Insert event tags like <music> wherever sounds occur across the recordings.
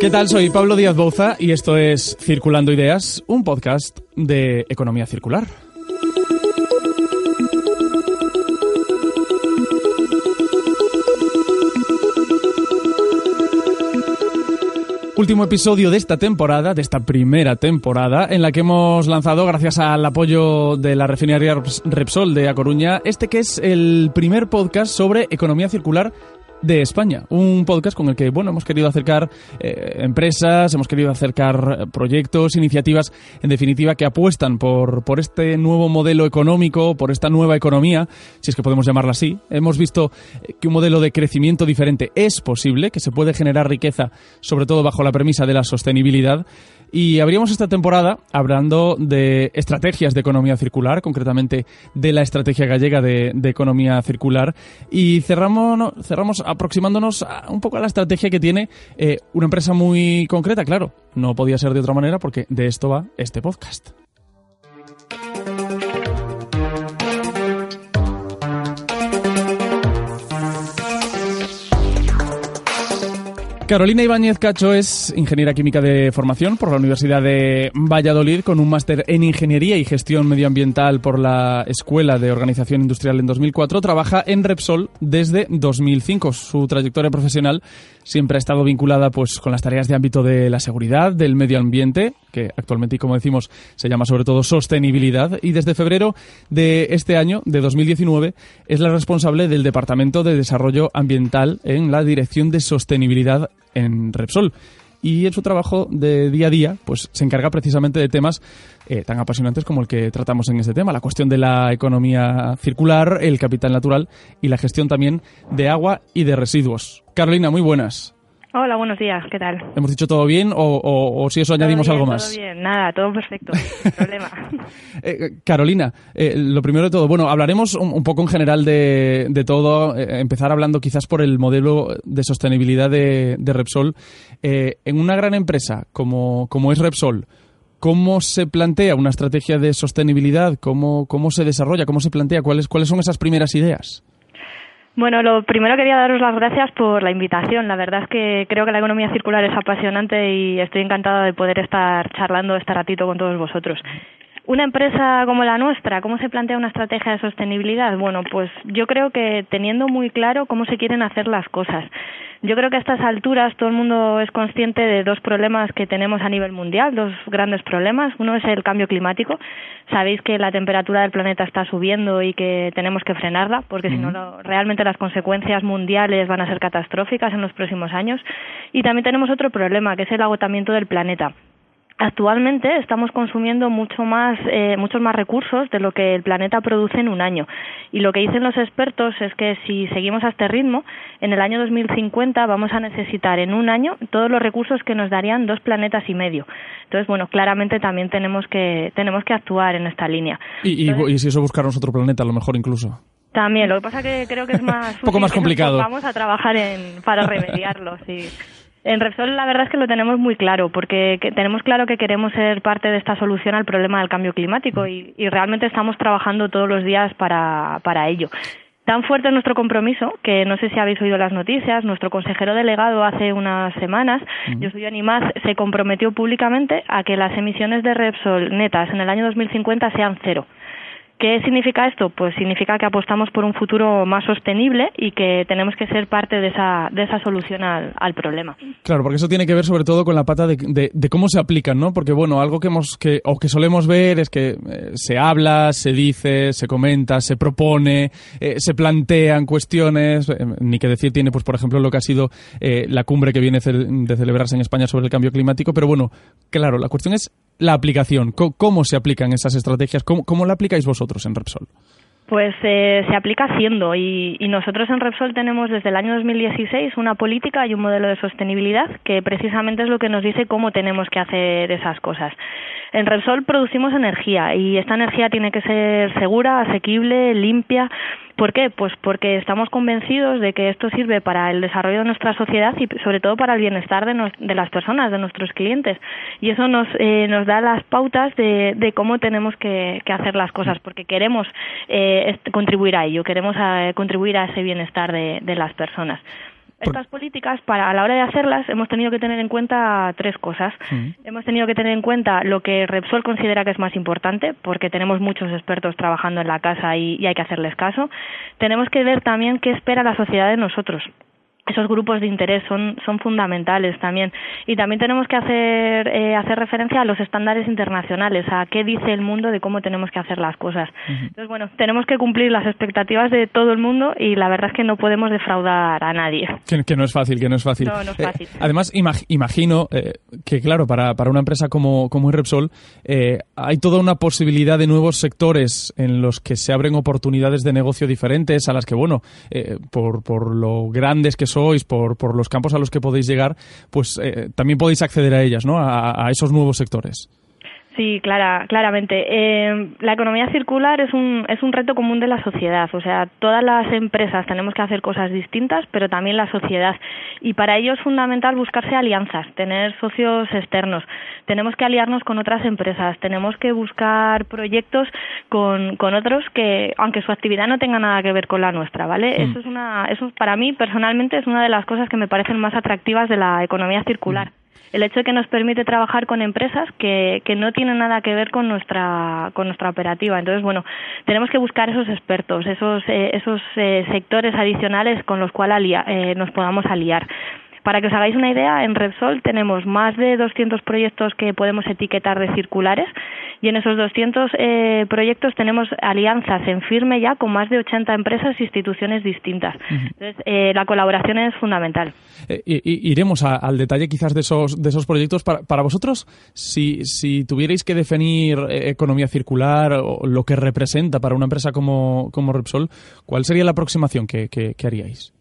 ¿Qué tal? Soy Pablo Díaz Bouza y esto es Circulando Ideas, un podcast de economía circular. Último episodio de esta temporada, de esta primera temporada, en la que hemos lanzado, gracias al apoyo de la refinería Repsol de A Coruña, este que es el primer podcast sobre economía circular de España. Un podcast con el que, bueno, hemos querido acercar eh, empresas, hemos querido acercar proyectos, iniciativas, en definitiva, que apuestan por, por este nuevo modelo económico, por esta nueva economía, si es que podemos llamarla así. Hemos visto eh, que un modelo de crecimiento diferente es posible, que se puede generar riqueza, sobre todo bajo la premisa de la sostenibilidad. Y abrimos esta temporada hablando de estrategias de economía circular, concretamente de la estrategia gallega de, economía circular. Y cerramos, cerramos aproximándonos un poco a la estrategia que tiene eh, una empresa muy concreta, claro. No podía ser de otra manera porque de esto va este podcast. Carolina Ibáñez Cacho es ingeniera química de formación por la Universidad de Valladolid con un máster en Ingeniería y Gestión Medioambiental por la Escuela de Organización Industrial en 2004. Trabaja en Repsol desde 2005. Su trayectoria profesional siempre ha estado vinculada pues con las tareas de ámbito de la seguridad, del medio ambiente, que actualmente y como decimos se llama sobre todo sostenibilidad. Y desde febrero de este año, de 2019, es la responsable del Departamento de Desarrollo Ambiental en la Dirección de Sostenibilidad en Repsol y en su trabajo de día a día pues se encarga precisamente de temas eh, tan apasionantes como el que tratamos en este tema, la cuestión de la economía circular, el capital natural y la gestión también de agua y de residuos. Carolina, muy buenas. Hola, buenos días, ¿qué tal? ¿Hemos dicho todo bien o, si eso añadimos algo más? Todo bien, nada, todo perfecto, <laughs> sin problema. <laughs> Eh, Carolina, eh, lo primero de todo, bueno, hablaremos un, poco en general de, de todo, empezar hablando quizás por el modelo de sostenibilidad de, de Repsol. en una gran empresa como, como es Repsol, ¿Cómo se plantea una estrategia de sostenibilidad? ¿Cómo, cómo se desarrolla? ¿Cómo se plantea? ¿Cuáles, ¿Cuáles son esas primeras ideas? Bueno, lo primero quería daros las gracias por la invitación. La verdad es que creo que la economía circular es apasionante y estoy encantada de poder estar charlando este ratito con todos vosotros. Una empresa como la nuestra, ¿cómo se plantea una estrategia de sostenibilidad? Bueno, pues yo creo que teniendo muy claro cómo se quieren hacer las cosas. Yo creo que a estas alturas todo el mundo es consciente de dos problemas que tenemos a nivel mundial, dos grandes problemas. Uno es el cambio climático. Sabéis que la temperatura del planeta está subiendo y que tenemos que frenarla, porque si no, realmente las consecuencias mundiales van a ser catastróficas en los próximos años. Y también tenemos otro problema, que es el agotamiento del planeta. Actualmente estamos consumiendo mucho más, eh, muchos más recursos de lo que el planeta produce en un año. Y lo que dicen los expertos es que si seguimos a este ritmo, en el año 2050 vamos a necesitar en un año todos los recursos que nos darían dos planetas y medio. Entonces, bueno, claramente también tenemos que, tenemos que actuar en esta línea. Y, y, si eso buscarnos otro planeta, a lo mejor incluso. También, lo que pasa que creo que es más... <laughs> Un poco más complicado. Vamos a trabajar en, para remediarlo, sí. En Repsol la verdad es que lo tenemos muy claro, porque tenemos claro que queremos ser parte de esta solución al problema del cambio climático y, realmente estamos trabajando todos los días para, para ello. Tan fuerte es nuestro compromiso que no sé si habéis oído las noticias. Nuestro consejero delegado hace unas semanas, yo soy Animaz, se comprometió públicamente a que las emisiones de Repsol netas en el año 2050 sean cero. ¿Qué significa esto? Pues significa que apostamos por un futuro más sostenible y que tenemos que ser parte de esa, de esa solución al, problema. Claro, porque eso tiene que ver sobre todo con la pata de, de, cómo se aplican, ¿no? Porque, bueno, algo que, hemos, que, o que solemos ver es que eh, se habla, se dice, se comenta, se propone, eh, se plantean cuestiones, eh, ni que decir tiene, pues, por ejemplo, lo que ha sido la cumbre que viene de celebrarse en España sobre el cambio climático, pero bueno, claro, la cuestión es la aplicación, cómo se aplican esas estrategias, cómo, cómo la aplicáis vosotros en Repsol. Pues eh, se aplica haciendo y, y, nosotros en Repsol tenemos desde el año 2016 una política y un modelo de sostenibilidad que precisamente es lo que nos dice cómo tenemos que hacer esas cosas. En Repsol producimos energía y esta energía tiene que ser segura, asequible, limpia ¿Por qué? Pues porque estamos convencidos de que esto sirve para el desarrollo de nuestra sociedad y sobre todo para el bienestar de, las personas, de nuestros clientes. Y eso nos, eh, nos da las pautas de, cómo tenemos que, hacer las cosas, porque queremos eh, contribuir a ello, queremos eh, contribuir a ese bienestar de las personas. Estas políticas, para a la hora de hacerlas, hemos tenido que tener en cuenta tres cosas. Mm. Hemos tenido que tener en cuenta lo que Repsol considera que es más importante, porque tenemos muchos expertos trabajando en la casa y, y hay que hacerles caso. Tenemos que ver también qué espera la sociedad de nosotros esos grupos de interés son, son fundamentales también. Y también tenemos que hacer, eh, hacer referencia a los estándares internacionales, a qué dice el mundo de cómo tenemos que hacer las cosas. Entonces, bueno, tenemos que cumplir las expectativas de todo el mundo y la verdad es que no podemos defraudar a nadie. Que, que no es fácil, que no es fácil. No, no es Eh, además, imag- imagino eh, que, claro, para, para una empresa como, como Repsol, eh, hay toda una posibilidad de nuevos sectores en los que se abren oportunidades de negocio diferentes, a las que, bueno, por, por lo grandes que sois, por, por los campos a los que podéis llegar, pues eh, también podéis acceder a ellas, ¿no? A, a esos nuevos sectores. Sí, clara, claramente. Eh, la economía circular es un, es un reto común de la sociedad. O sea, todas las empresas tenemos que hacer cosas distintas, pero también la sociedad. Y para ello es fundamental buscarse alianzas, tener socios externos. Tenemos que aliarnos con otras empresas, tenemos que buscar proyectos con, con otros que, aunque su actividad no tenga nada que ver con la nuestra, ¿vale? Eso es una, eso para mí personalmente es una de las cosas que me parecen más atractivas de la economía circular el hecho de que nos permite trabajar con empresas que, que no tienen nada que ver con nuestra con nuestra operativa. Entonces bueno tenemos que buscar esos expertos esos eh, esos eh, sectores adicionales con los cuales eh, nos podamos aliar para que os hagáis una idea, en Repsol tenemos más de 200 proyectos que podemos etiquetar de circulares y en esos 200 eh, proyectos tenemos alianzas en firme ya con más de 80 empresas e instituciones distintas. Entonces, eh, la colaboración es fundamental. Eh, iremos a- al detalle quizás de esos, de esos proyectos. Para, para vosotros, si, si tuvierais que definir eh, economía circular o lo que representa para una empresa como, como Repsol, ¿cuál sería la aproximación que, que- que haríais?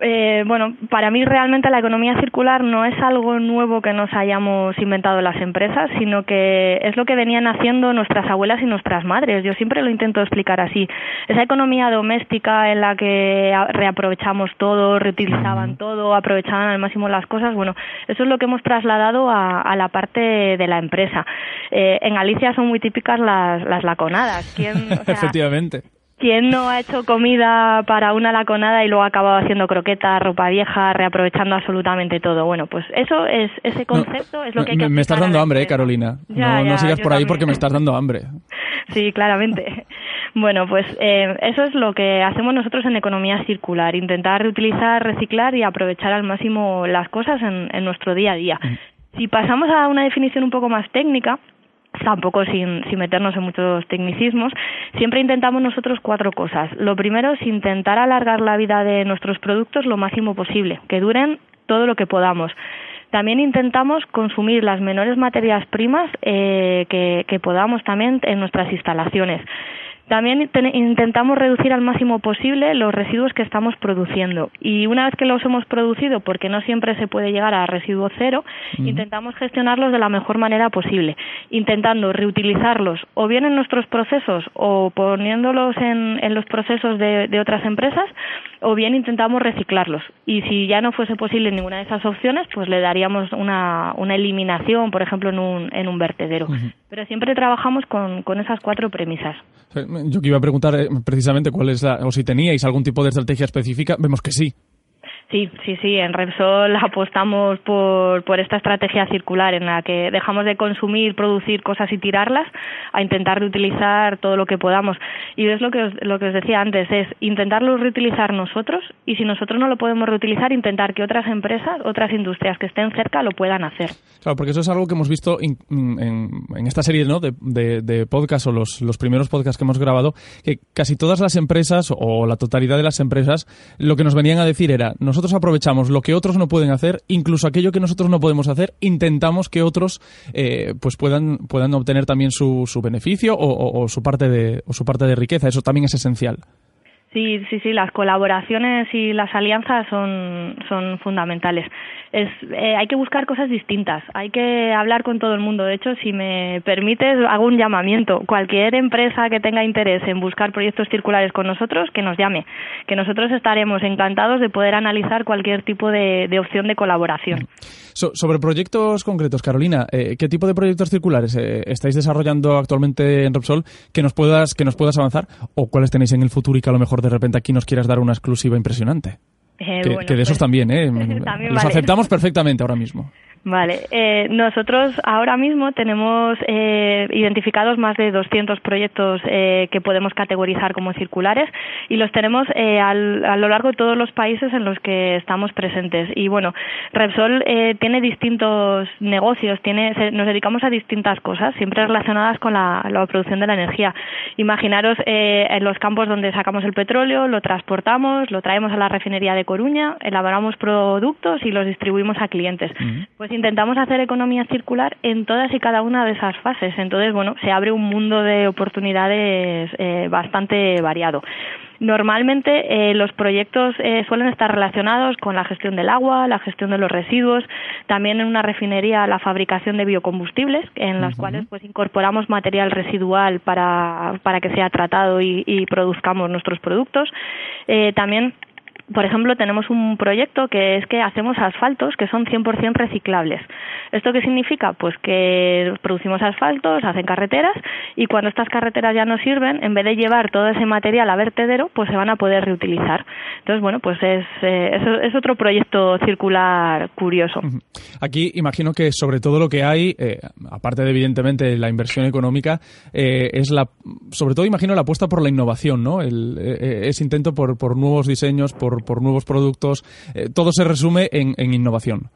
Eh, bueno, para mí realmente la economía circular no es algo nuevo que nos hayamos inventado las empresas, sino que es lo que venían haciendo nuestras abuelas y nuestras madres. Yo siempre lo intento explicar así. Esa economía doméstica en la que reaprovechamos todo, reutilizaban todo, aprovechaban al máximo las cosas, bueno, eso es lo que hemos trasladado a, a la parte de la empresa. Eh, en Galicia son muy típicas las, las laconadas. ¿Quién, o sea, <laughs> Efectivamente. ¿Quién no ha hecho comida para una laconada y luego ha acabado haciendo croquetas, ropa vieja, reaprovechando absolutamente todo? Bueno, pues eso es ese concepto es lo que hay que me, estás dando hambre, eh. Carolina. Ya, no, no sigas por ahí también. porque me estás dando hambre. <laughs> Sí, claramente. Bueno, pues eh, eso es lo que hacemos nosotros en economía circular, intentar reutilizar, reciclar y aprovechar al máximo las cosas en, en nuestro día a día. Si pasamos a una definición un poco más técnica, tampoco sin, sin meternos en muchos tecnicismos, siempre intentamos nosotros cuatro cosas. Lo primero es intentar alargar la vida de nuestros productos lo máximo posible, que duren todo lo que podamos. También intentamos consumir las menores materias primas eh, que, que podamos también en nuestras instalaciones. También ten- intentamos reducir al máximo posible los residuos que estamos produciendo. Y una vez que los hemos producido, porque no siempre se puede llegar a residuo cero, intentamos gestionarlos de la mejor manera posible, intentando reutilizarlos o bien en nuestros procesos o poniéndolos en, en los procesos de, de otras empresas, o bien intentamos reciclarlos. Y si ya no fuese posible ninguna de esas opciones, pues le daríamos una, una eliminación, por ejemplo, en un, en un vertedero. Pero siempre trabajamos con, con esas cuatro premisas. Yo que iba a preguntar eh, precisamente cuál es la, o si teníais algún tipo de estrategia específica, vemos que sí. Sí, sí, sí. En Repsol apostamos por, por esta estrategia circular en la que dejamos de consumir, producir cosas y tirarlas a intentar reutilizar todo lo que podamos. Y es lo que os, lo que os decía antes, es intentarlo reutilizar nosotros y si nosotros no lo podemos reutilizar, intentar que otras empresas, otras industrias que estén cerca lo puedan hacer. Claro, porque eso es algo que hemos visto en, en esta serie ¿no? de, de, de o los, los primeros podcasts que hemos grabado, que casi todas las empresas o la totalidad de las empresas lo que nos venían a decir era, nosotros aprovechamos lo que otros no pueden hacer, incluso aquello que nosotros no podemos hacer, intentamos que otros eh, pues puedan, puedan obtener también su, su beneficio o, o- su parte de, o su parte de riqueza. Eso también es esencial. Sí, sí, sí, las colaboraciones y las alianzas son, son fundamentales. Es, eh, hay que buscar cosas distintas, hay que hablar con todo el mundo. De hecho, si me permites, hago un llamamiento. Cualquier empresa que tenga interés en buscar proyectos circulares con nosotros, que nos llame, que nosotros estaremos encantados de poder analizar cualquier tipo de, de opción de colaboración. So- sobre proyectos concretos, Carolina, eh, ¿qué tipo de proyectos circulares eh, estáis desarrollando actualmente en Repsol que nos puedas que nos puedas avanzar o cuáles tenéis en el futuro y que a lo mejor de repente aquí nos quieras dar una exclusiva impresionante? que, de esos pues, también, ¿eh? <laughs> Los aceptamos perfectamente ahora mismo. Vale, eh, nosotros ahora mismo tenemos eh, identificados más de 200 proyectos eh, que podemos categorizar como circulares y los tenemos eh, al, a lo largo de todos los países en los que estamos presentes. Y bueno, Repsol eh, tiene distintos negocios, tiene, nos dedicamos a distintas cosas, siempre relacionadas con la, la producción de la energía. Imaginaros eh, en los campos donde sacamos el petróleo, lo transportamos, lo traemos a la refinería de Coruña, elaboramos productos y los distribuimos a clientes. Pues intentamos hacer economía circular en todas y cada una de esas fases. Entonces, bueno, se abre un mundo de oportunidades eh, bastante variado. Normalmente eh, los proyectos eh, suelen estar relacionados con la gestión del agua, la gestión de los residuos, también en una refinería la fabricación de biocombustibles, en las cuales pues incorporamos material residual para, para que sea tratado y, y produzcamos nuestros productos. Eh, también por ejemplo, tenemos un proyecto que es que hacemos asfaltos que son 100% reciclables. ¿Esto qué significa? Pues que producimos asfaltos, hacen carreteras y cuando estas carreteras ya no sirven, en vez de llevar todo ese material a vertedero, pues se van a poder reutilizar. Entonces, bueno, pues es, eh, es, otro proyecto circular curioso. Aquí imagino que sobre todo lo que hay, eh, aparte de evidentemente la inversión económica, eh, es la, sobre todo imagino la apuesta por la innovación, ¿no? El, ese intento por, por nuevos diseños, por por, nuevos productos. Eh, todo se resume en innovación.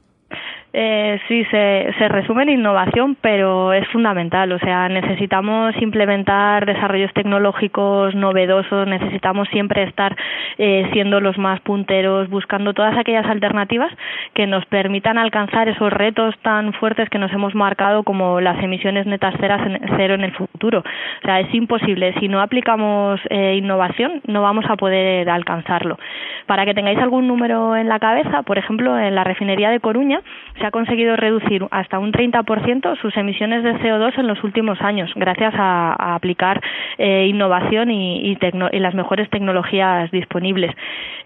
Eh, sí, se, se resume en innovación, pero es fundamental. O sea, necesitamos implementar desarrollos tecnológicos novedosos, necesitamos siempre estar eh, siendo los más punteros, buscando todas aquellas alternativas que nos permitan alcanzar esos retos tan fuertes que nos hemos marcado como las emisiones netas cero en el futuro. O sea, es imposible. Si no aplicamos eh, innovación, no vamos a poder alcanzarlo. Para que tengáis algún número en la cabeza, por ejemplo, en la refinería de Coruña, se ha conseguido reducir hasta un 30% sus emisiones de CO2 en los últimos años, gracias a, aplicar eh, innovación y, las mejores tecnologías disponibles.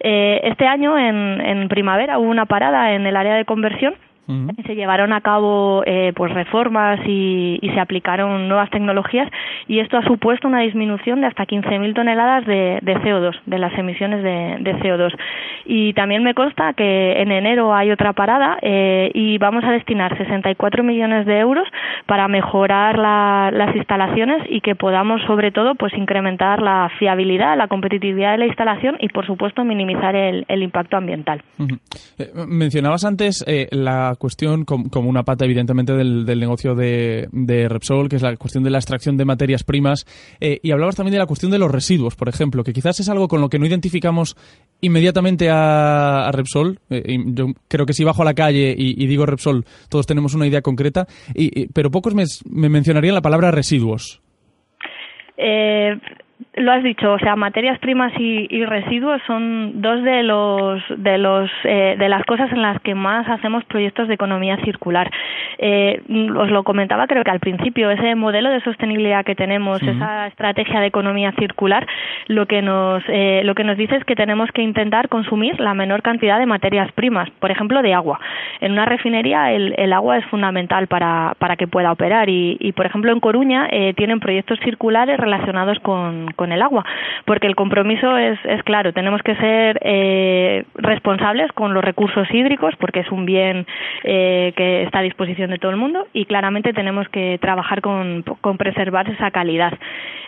Eh, este año, en, en primavera, hubo una parada en el área de conversión se llevaron a cabo eh, pues reformas y, se aplicaron nuevas tecnologías y esto ha supuesto una disminución de hasta 15.000 toneladas de, CO2, de las emisiones de, CO2. Y también me consta que en enero hay otra parada eh, y vamos a destinar 64 millones de euros para mejorar las instalaciones y que podamos sobre todo pues incrementar la fiabilidad, la competitividad de la instalación y por supuesto minimizar el, impacto ambiental. Eh, mencionabas antes la cuestión como una pata, evidentemente, del, negocio de, Repsol, que es la cuestión de la extracción de materias primas. Eh, y hablabas también de la cuestión de los residuos, por ejemplo, que quizás es algo con lo que no identificamos inmediatamente a, Repsol. Eh, yo creo que si bajo a la calle y, digo Repsol, todos tenemos una idea concreta, y, pero pocos me, me mencionarían la palabra residuos. Eh, lo has dicho, o sea, materias primas y, residuos son dos de los de los eh, de las cosas en las que más hacemos proyectos de economía circular. Eh, os lo comentaba, creo que al principio ese modelo de sostenibilidad que tenemos, esa estrategia de economía circular, lo que nos eh, lo que nos dice es que tenemos que intentar consumir la menor cantidad de materias primas, por ejemplo, de agua. En una refinería el, el agua es fundamental para para que pueda operar y, y por ejemplo en Coruña tienen proyectos circulares relacionados con con el agua, porque el compromiso es, es claro, tenemos que ser eh, responsables con los recursos hídricos, porque es un bien eh, que está a disposición de todo el mundo, y claramente tenemos que trabajar con, con preservar esa calidad.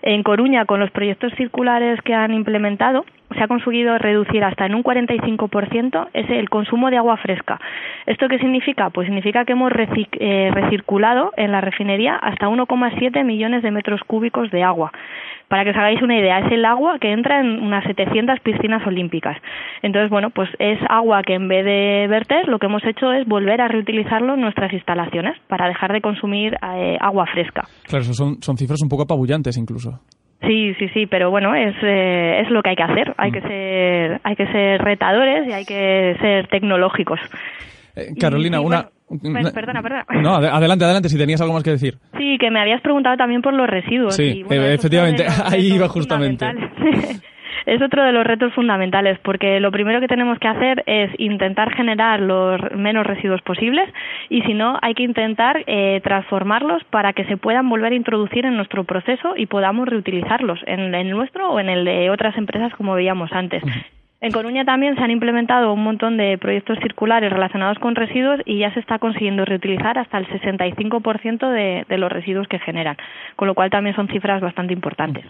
En Coruña, con los proyectos circulares que han implementado, se ha conseguido reducir hasta en un 45% ese, el consumo de agua fresca. ¿Esto qué significa? Pues significa que hemos eh, recirculado en la refinería hasta 1,7 millones de metros cúbicos de agua. Para que os hagáis una idea, es el agua que entra en unas 700 piscinas olímpicas. Entonces, bueno, pues es agua que en vez de verter, lo que hemos hecho es volver a reutilizarlo en nuestras instalaciones para dejar de consumir eh, agua fresca. Claro, son, son cifras un poco apabullantes incluso. Sí, sí, sí, pero bueno, es, eh, es lo que hay que hacer. Hay que mm. ser, hay que ser retadores y hay que ser tecnológicos. Eh, Carolina, una, pues, perdona, perdona. No, adelante, adelante, si tenías algo más que decir. Sí, que me habías preguntado también por los residuos. Sí, efectivamente, <laughs> ahí iba justamente. <laughs> es otro de los retos fundamentales porque lo primero que tenemos que hacer es intentar generar los menos residuos posibles y si no hay que intentar eh, transformarlos para que se puedan volver a introducir en nuestro proceso y podamos reutilizarlos en el nuestro o en el de otras empresas como veíamos antes. En Coruña también se han implementado un montón de proyectos circulares relacionados con residuos y ya se está consiguiendo reutilizar hasta el 65% de, de los residuos que generan, con lo cual también son cifras bastante importantes.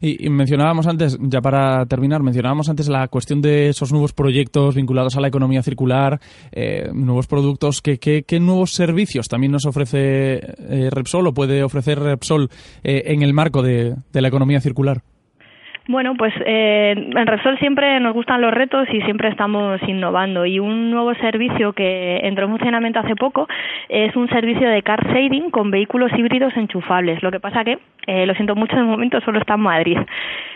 Y, mencionábamos antes, ya para terminar, mencionábamos antes la cuestión de esos nuevos proyectos vinculados a la economía circular, eh, nuevos productos. ¿qué, qué, nuevos servicios también nos ofrece eh, Repsol o puede ofrecer Repsol eh, en el marco de la economía circular? Bueno, pues eh, en Repsol siempre nos gustan los retos y siempre estamos innovando. Y un nuevo servicio que entró en funcionamiento hace poco es un servicio de car sharing con vehículos híbridos enchufables. Lo que pasa que, eh, lo siento mucho, de momento solo está en Madrid.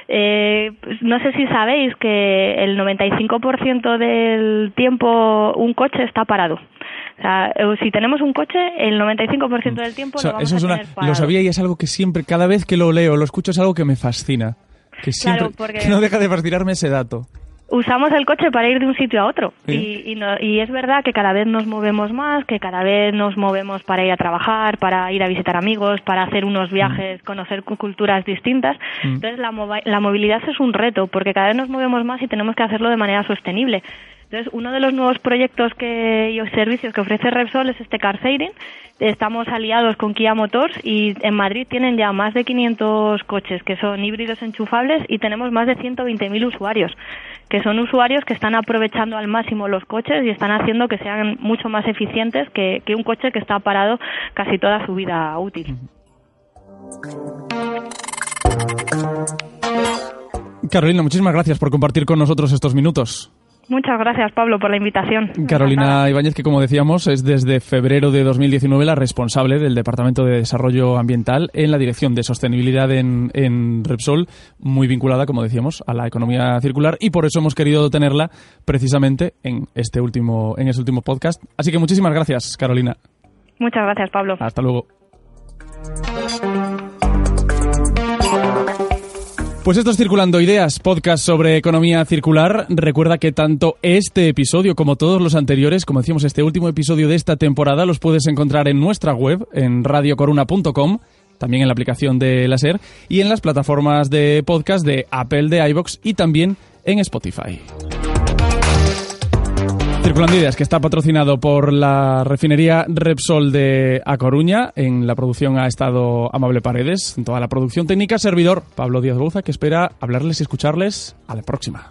Eh, pues no sé si sabéis que el 95% del tiempo un coche está parado. O sea, eh, si tenemos un coche, el 95% del tiempo lo vamos a tener parado. Lo sabía y es algo que siempre, cada vez que lo leo, lo escucho, es algo que me fascina. Que siempre, no deja de fascinarme ese dato usamos el coche para ir de un sitio a otro y, y, es verdad que cada vez nos movemos más, que cada vez nos movemos para ir a trabajar, para ir a visitar amigos, para hacer unos mm. viajes, conocer culturas distintas. Mm. Entonces la, la movilidad es un reto porque cada vez nos movemos más y tenemos que hacerlo de manera sostenible. Entonces, uno de los nuevos proyectos que, y servicios que ofrece Repsol es este car Estamos aliados con Kia Motors y en Madrid tienen ya más de 500 coches que son híbridos enchufables y tenemos más de 120.000 usuarios, que son usuarios que están aprovechando al máximo los coches y están haciendo que sean mucho más eficientes que, que un coche que está parado casi toda su vida útil. Carolina, muchísimas gracias por compartir con nosotros estos minutos. Muchas gracias, Pablo, por la invitación. Carolina Ibáñez, que como decíamos, es desde febrero de 2019 la responsable del Departamento de Desarrollo Ambiental en la Dirección de Sostenibilidad en, en Repsol, muy vinculada, como decíamos, a la economía circular y por eso hemos querido tenerla precisamente en este último, en este último podcast. Así que muchísimas gracias, Carolina. Muchas gracias, Pablo. Hasta luego. Pues esto es Circulando Ideas, podcast sobre economía circular. Recuerda que tanto este episodio como todos los anteriores, como decíamos, este último episodio de esta temporada, los puedes encontrar en nuestra web, en radiocoruna.com, también en la aplicación de Láser y en las plataformas de podcast de Apple, de iBox y también en Spotify. Circulando Ideas, que está patrocinado por la refinería Repsol de A Coruña. En la producción ha estado Amable Paredes. En toda la producción técnica, servidor Pablo Díaz Bouza, que espera hablarles y escucharles a la próxima.